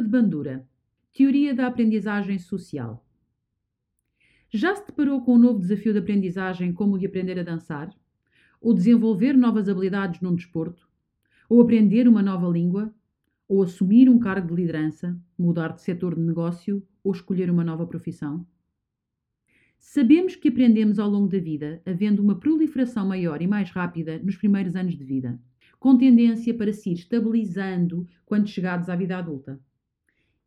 De Bandura. Teoria da aprendizagem social. Já se deparou com um novo desafio de aprendizagem como o de aprender a dançar? Ou desenvolver novas habilidades num desporto? Ou aprender uma nova língua? Ou assumir um cargo de liderança, mudar de setor de negócio ou escolher uma nova profissão? Sabemos que aprendemos ao longo da vida, havendo uma proliferação maior e mais rápida nos primeiros anos de vida com tendência para se ir estabilizando quando chegados à vida adulta.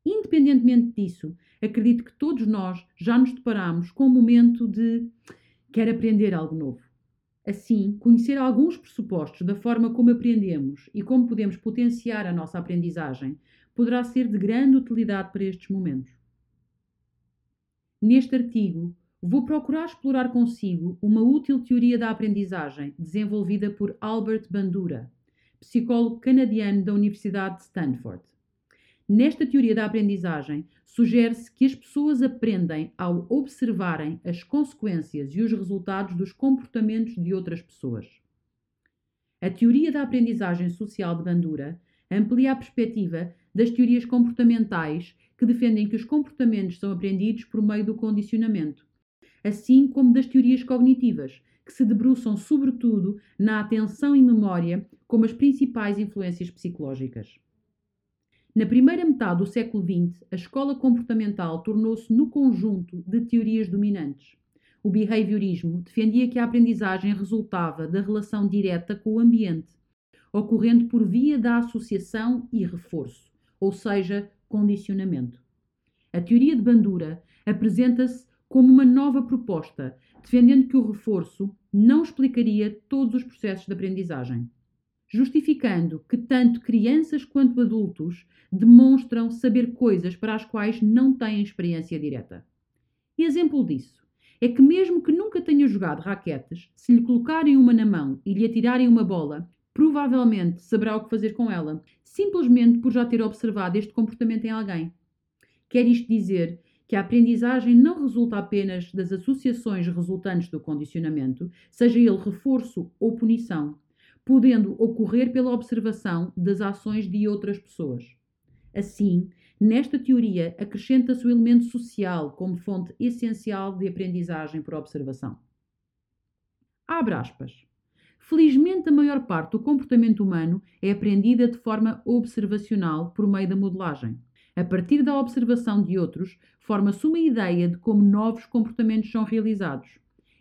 Independentemente disso, acredito que todos nós já nos deparamos com o momento de quer aprender algo novo. Assim, conhecer alguns pressupostos da forma como aprendemos e como podemos potenciar a nossa aprendizagem poderá ser de grande utilidade para estes momentos. Neste artigo, vou procurar explorar consigo uma útil teoria da aprendizagem desenvolvida por Albert Bandura, psicólogo canadiano da Universidade de Stanford. Nesta teoria da aprendizagem, sugere-se que as pessoas aprendem ao observarem as consequências e os resultados dos comportamentos de outras pessoas. A teoria da aprendizagem social de Bandura amplia a perspectiva das teorias comportamentais que defendem que os comportamentos são aprendidos por meio do condicionamento, assim como das teorias cognitivas, que se debruçam sobretudo na atenção e memória como as principais influências psicológicas. Na primeira metade do século XX, a escola comportamental tornou-se no conjunto de teorias dominantes. O behaviorismo defendia que a aprendizagem resultava da relação direta com o ambiente, ocorrendo por via da associação e reforço, ou seja, condicionamento. A teoria de Bandura apresenta-se como uma nova proposta, defendendo que o reforço não explicaria todos os processos de aprendizagem, justificando que tanto crianças quanto adultos demonstram saber coisas para as quais não têm experiência direta. E exemplo disso é que, mesmo que nunca tenha jogado raquetes, se lhe colocarem uma na mão e lhe atirarem uma bola, provavelmente saberá o que fazer com ela, simplesmente por já ter observado este comportamento em alguém. Quer isto dizer que a aprendizagem não resulta apenas das associações resultantes do condicionamento, seja ele reforço ou punição, podendo ocorrer pela observação das ações de outras pessoas. Assim, nesta teoria acrescenta-se o elemento social como fonte essencial de aprendizagem por observação. Abre aspas. Felizmente, a maior parte do comportamento humano é aprendida de forma observacional por meio da modelagem. A partir da observação de outros, forma-se uma ideia de como novos comportamentos são realizados.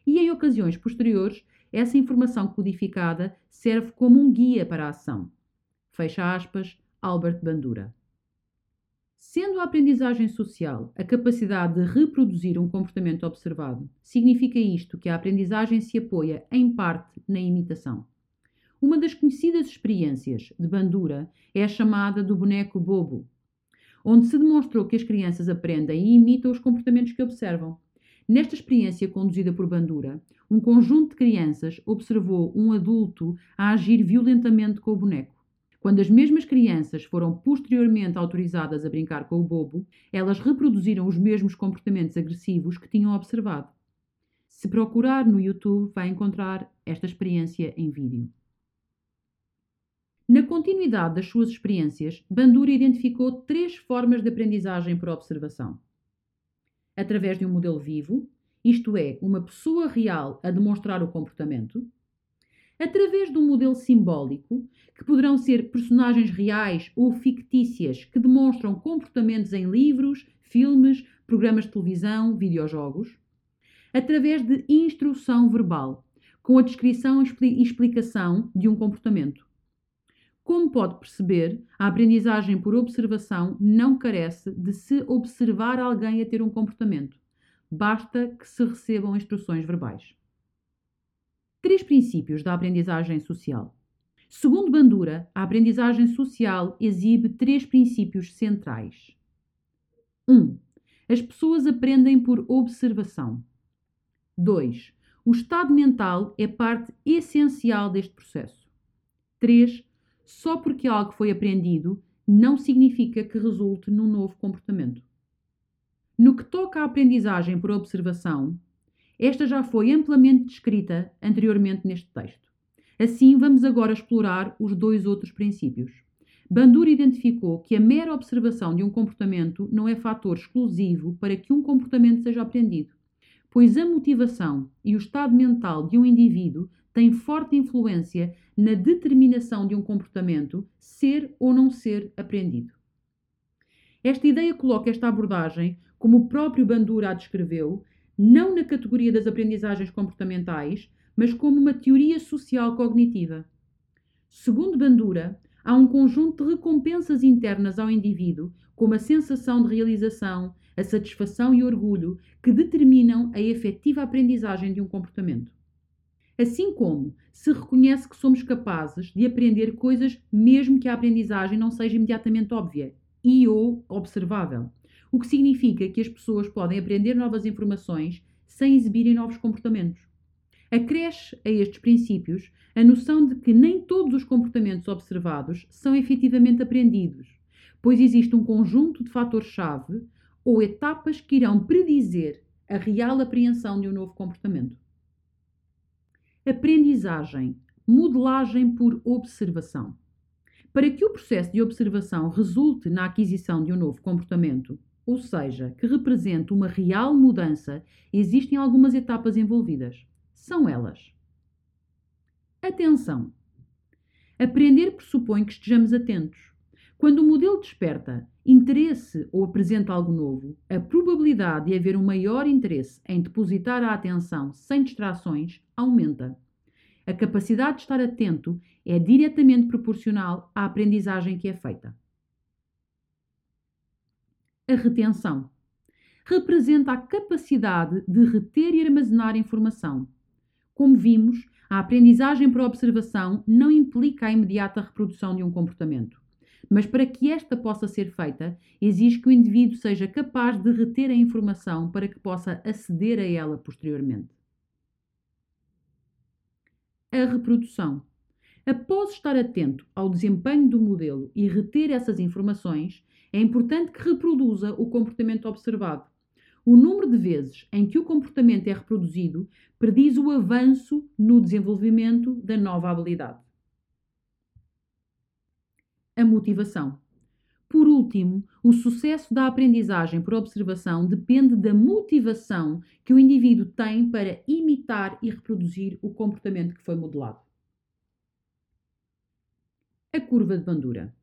E em ocasiões posteriores, essa informação codificada serve como um guia para a ação. Fecha aspas, Albert Bandura. Sendo a aprendizagem social a capacidade de reproduzir um comportamento observado, significa isto que a aprendizagem se apoia, em parte, na imitação. Uma das conhecidas experiências de Bandura é a chamada do boneco bobo, onde se demonstrou que as crianças aprendem e imitam os comportamentos que observam. Nesta experiência conduzida por Bandura, um conjunto de crianças observou um adulto a agir violentamente com o boneco. Quando as mesmas crianças foram posteriormente autorizadas a brincar com o bobo, elas reproduziram os mesmos comportamentos agressivos que tinham observado. Se procurar no YouTube, vai encontrar esta experiência em vídeo. Na continuidade das suas experiências, Bandura identificou três formas de aprendizagem por observação. Através de um modelo vivo, isto é, uma pessoa real a demonstrar o comportamento. Através de um modelo simbólico, que poderão ser personagens reais ou fictícias que demonstram comportamentos em livros, filmes, programas de televisão, videojogos. Através de instrução verbal, com a descrição e explicação de um comportamento. Como pode perceber, a aprendizagem por observação não carece de se observar alguém a ter um comportamento. Basta que se recebam instruções verbais. Três princípios da aprendizagem social. Segundo Bandura, a aprendizagem social exibe três princípios centrais. 1. Um, as pessoas aprendem por observação. 2. O estado mental é parte essencial deste processo. 3 só porque algo foi aprendido não significa que resulte num novo comportamento. No que toca à aprendizagem por observação, esta já foi amplamente descrita anteriormente neste texto. Assim, vamos agora explorar os dois outros princípios. Bandura identificou que a mera observação de um comportamento não é fator exclusivo para que um comportamento seja aprendido, pois a motivação e o estado mental de um indivíduo têm forte influência na determinação de um comportamento ser ou não ser aprendido. Esta ideia coloca esta abordagem, como o próprio Bandura a descreveu, não na categoria das aprendizagens comportamentais, mas como uma teoria social cognitiva. Segundo Bandura, há um conjunto de recompensas internas ao indivíduo, como a sensação de realização, a satisfação e orgulho, que determinam a efetiva aprendizagem de um comportamento. Assim como se reconhece que somos capazes de aprender coisas mesmo que a aprendizagem não seja imediatamente óbvia e ou observável, o que significa que as pessoas podem aprender novas informações sem exibirem novos comportamentos. Acresce a estes princípios a noção de que nem todos os comportamentos observados são efetivamente aprendidos, pois existe um conjunto de fatores-chave ou etapas que irão predizer a real apreensão de um novo comportamento. Aprendizagem, modelagem por observação. Para que o processo de observação resulte na aquisição de um novo comportamento, ou seja, que represente uma real mudança, existem algumas etapas envolvidas são elas: Atenção! Aprender pressupõe que estejamos atentos. Quando o modelo desperta interesse ou apresenta algo novo, a probabilidade de haver um maior interesse em depositar a atenção sem distrações aumenta. A capacidade de estar atento é diretamente proporcional à aprendizagem que é feita. A retenção representa a capacidade de reter e armazenar informação, como vimos, a aprendizagem por observação não implica a imediata reprodução de um comportamento. Mas para que esta possa ser feita, exige que o indivíduo seja capaz de reter a informação para que possa aceder a ela posteriormente. A reprodução. Após estar atento ao desempenho do modelo e reter essas informações, é importante que reproduza o comportamento observado, o número de vezes em que o comportamento é reproduzido prediz o avanço no desenvolvimento da nova habilidade. A motivação. Por último, o sucesso da aprendizagem por observação depende da motivação que o indivíduo tem para imitar e reproduzir o comportamento que foi modelado. A curva de Bandura.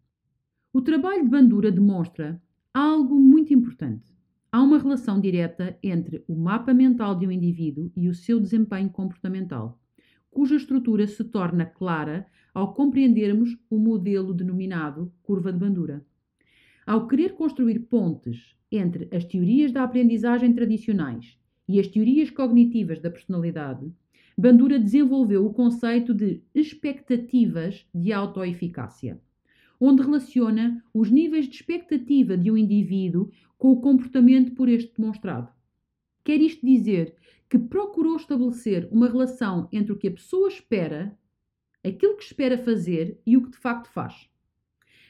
O trabalho de Bandura demonstra algo muito importante. Há uma relação direta entre o mapa mental de um indivíduo e o seu desempenho comportamental, cuja estrutura se torna clara ao compreendermos o modelo denominado curva de Bandura. Ao querer construir pontes entre as teorias da aprendizagem tradicionais e as teorias cognitivas da personalidade, Bandura desenvolveu o conceito de expectativas de autoeficácia onde relaciona os níveis de expectativa de um indivíduo com o comportamento por este demonstrado. Quer isto dizer que procurou estabelecer uma relação entre o que a pessoa espera, aquilo que espera fazer e o que de facto faz.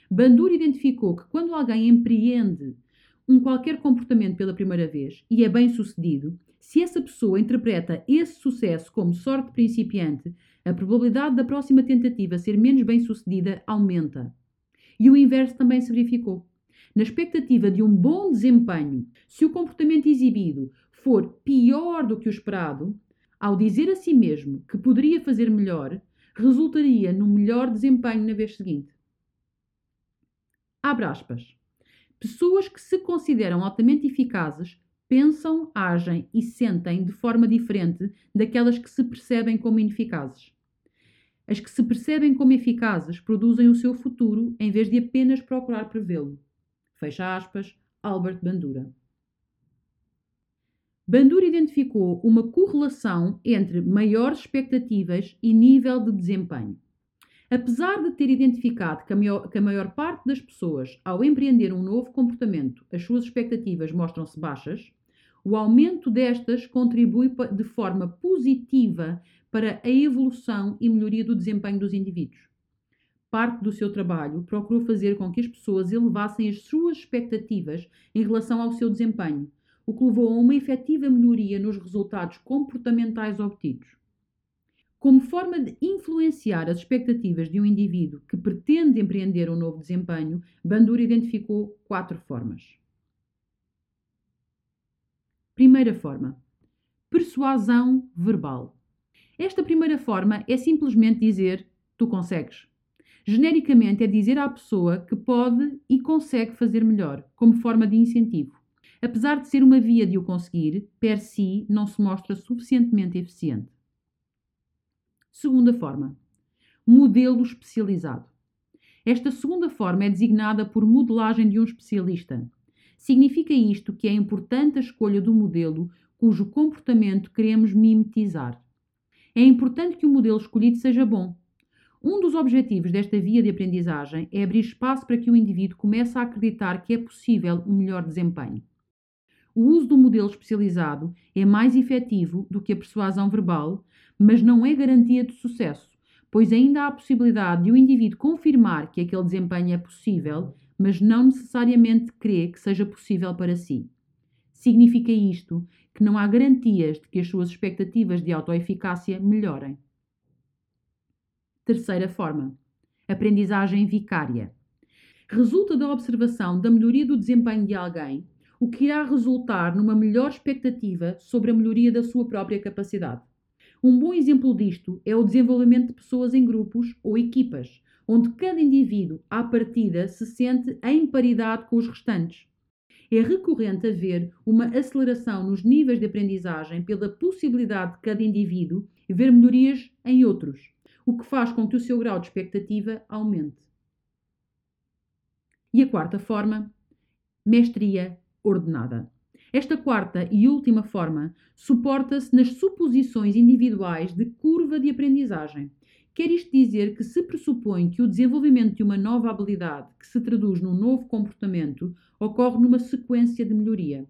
Bandura identificou que quando alguém empreende um qualquer comportamento pela primeira vez e é bem sucedido, se essa pessoa interpreta esse sucesso como sorte principiante, a probabilidade da próxima tentativa ser menos bem sucedida aumenta. E o inverso também se verificou. Na expectativa de um bom desempenho, se o comportamento exibido for pior do que o esperado, ao dizer a si mesmo que poderia fazer melhor, resultaria num melhor desempenho na vez seguinte. Abre aspas. Pessoas que se consideram altamente eficazes pensam, agem e sentem de forma diferente daquelas que se percebem como ineficazes. As que se percebem como eficazes produzem o seu futuro em vez de apenas procurar prevê-lo. Fecha aspas, Albert Bandura. Bandura identificou uma correlação entre maiores expectativas e nível de desempenho. Apesar de ter identificado que a maior parte das pessoas, ao empreender um novo comportamento, as suas expectativas mostram-se baixas, o aumento destas contribui de forma positiva para a evolução e melhoria do desempenho dos indivíduos. Parte do seu trabalho procurou fazer com que as pessoas elevassem as suas expectativas em relação ao seu desempenho, o que levou a uma efetiva melhoria nos resultados comportamentais obtidos. Como forma de influenciar as expectativas de um indivíduo que pretende empreender um novo desempenho, Bandura identificou quatro formas. Primeira forma: persuasão verbal. Esta primeira forma é simplesmente dizer tu consegues. Genericamente é dizer à pessoa que pode e consegue fazer melhor, como forma de incentivo. Apesar de ser uma via de o conseguir, per si não se mostra suficientemente eficiente. Segunda forma: modelo especializado. Esta segunda forma é designada por modelagem de um especialista. Significa isto que é importante a escolha do modelo cujo comportamento queremos mimetizar. É importante que o modelo escolhido seja bom. Um dos objetivos desta via de aprendizagem é abrir espaço para que o indivíduo comece a acreditar que é possível um melhor desempenho. O uso do modelo especializado é mais efetivo do que a persuasão verbal, mas não é garantia de sucesso, pois ainda há a possibilidade de o indivíduo confirmar que aquele desempenho é possível mas não necessariamente crê que seja possível para si. Significa isto que não há garantias de que as suas expectativas de autoeficácia melhorem. Terceira forma: aprendizagem vicária. Resulta da observação da melhoria do desempenho de alguém, o que irá resultar numa melhor expectativa sobre a melhoria da sua própria capacidade. Um bom exemplo disto é o desenvolvimento de pessoas em grupos ou equipas, onde cada indivíduo, à partida, se sente em paridade com os restantes. É recorrente haver uma aceleração nos níveis de aprendizagem pela possibilidade de cada indivíduo ver melhorias em outros, o que faz com que o seu grau de expectativa aumente. E a quarta forma, mestria ordenada. Esta quarta e última forma suporta-se nas suposições individuais de curva de aprendizagem Quer isto dizer que se pressupõe que o desenvolvimento de uma nova habilidade que se traduz num novo comportamento ocorre numa sequência de melhoria.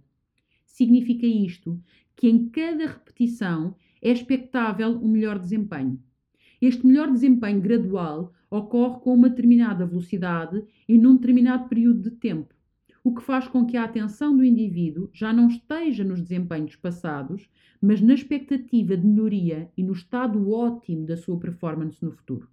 Significa isto que em cada repetição é expectável um melhor desempenho. Este melhor desempenho gradual ocorre com uma determinada velocidade e num determinado período de tempo o que faz com que a atenção do indivíduo já não esteja nos desempenhos passados, mas na expectativa de melhoria e no estado ótimo da sua performance no futuro.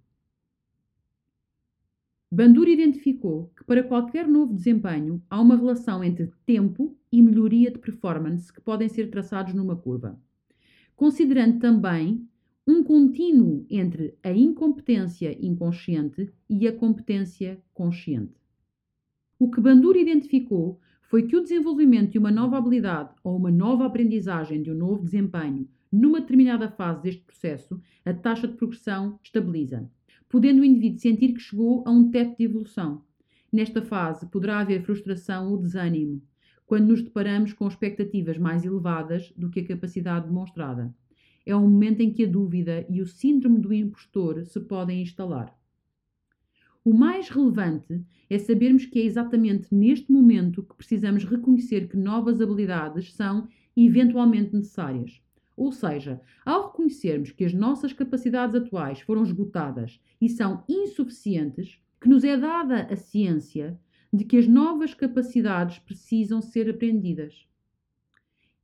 Bandura identificou que para qualquer novo desempenho há uma relação entre tempo e melhoria de performance que podem ser traçados numa curva, considerando também um contínuo entre a incompetência inconsciente e a competência consciente. O que Bandura identificou foi que o desenvolvimento de uma nova habilidade ou uma nova aprendizagem de um novo desempenho numa determinada fase deste processo, a taxa de progressão estabiliza, podendo o indivíduo sentir que chegou a um teto de evolução. Nesta fase poderá haver frustração ou desânimo, quando nos deparamos com expectativas mais elevadas do que a capacidade demonstrada. É um momento em que a dúvida e o síndrome do impostor se podem instalar. O mais relevante é sabermos que é exatamente neste momento que precisamos reconhecer que novas habilidades são eventualmente necessárias. Ou seja, ao reconhecermos que as nossas capacidades atuais foram esgotadas e são insuficientes, que nos é dada a ciência de que as novas capacidades precisam ser aprendidas.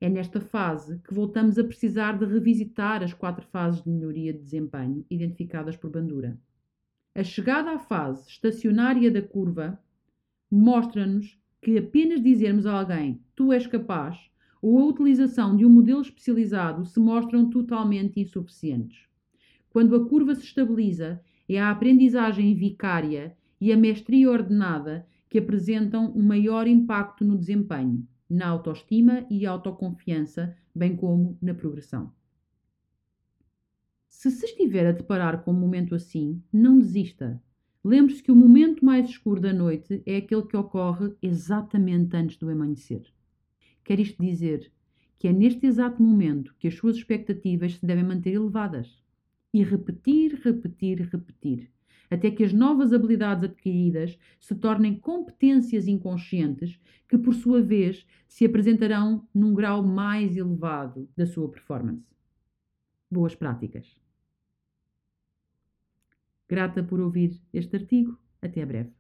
É nesta fase que voltamos a precisar de revisitar as quatro fases de melhoria de desempenho identificadas por Bandura. A chegada à fase estacionária da curva mostra-nos que apenas dizermos a alguém tu és capaz ou a utilização de um modelo especializado se mostram totalmente insuficientes. Quando a curva se estabiliza, é a aprendizagem vicária e a mestria ordenada que apresentam um maior impacto no desempenho, na autoestima e autoconfiança, bem como na progressão. Se se estiver a deparar com um momento assim, não desista. Lembre-se que o momento mais escuro da noite é aquele que ocorre exatamente antes do amanhecer. Quer isto dizer que é neste exato momento que as suas expectativas se devem manter elevadas. E repetir, repetir, repetir, até que as novas habilidades adquiridas se tornem competências inconscientes que, por sua vez, se apresentarão num grau mais elevado da sua performance. Boas práticas! Grata por ouvir este artigo. Até breve.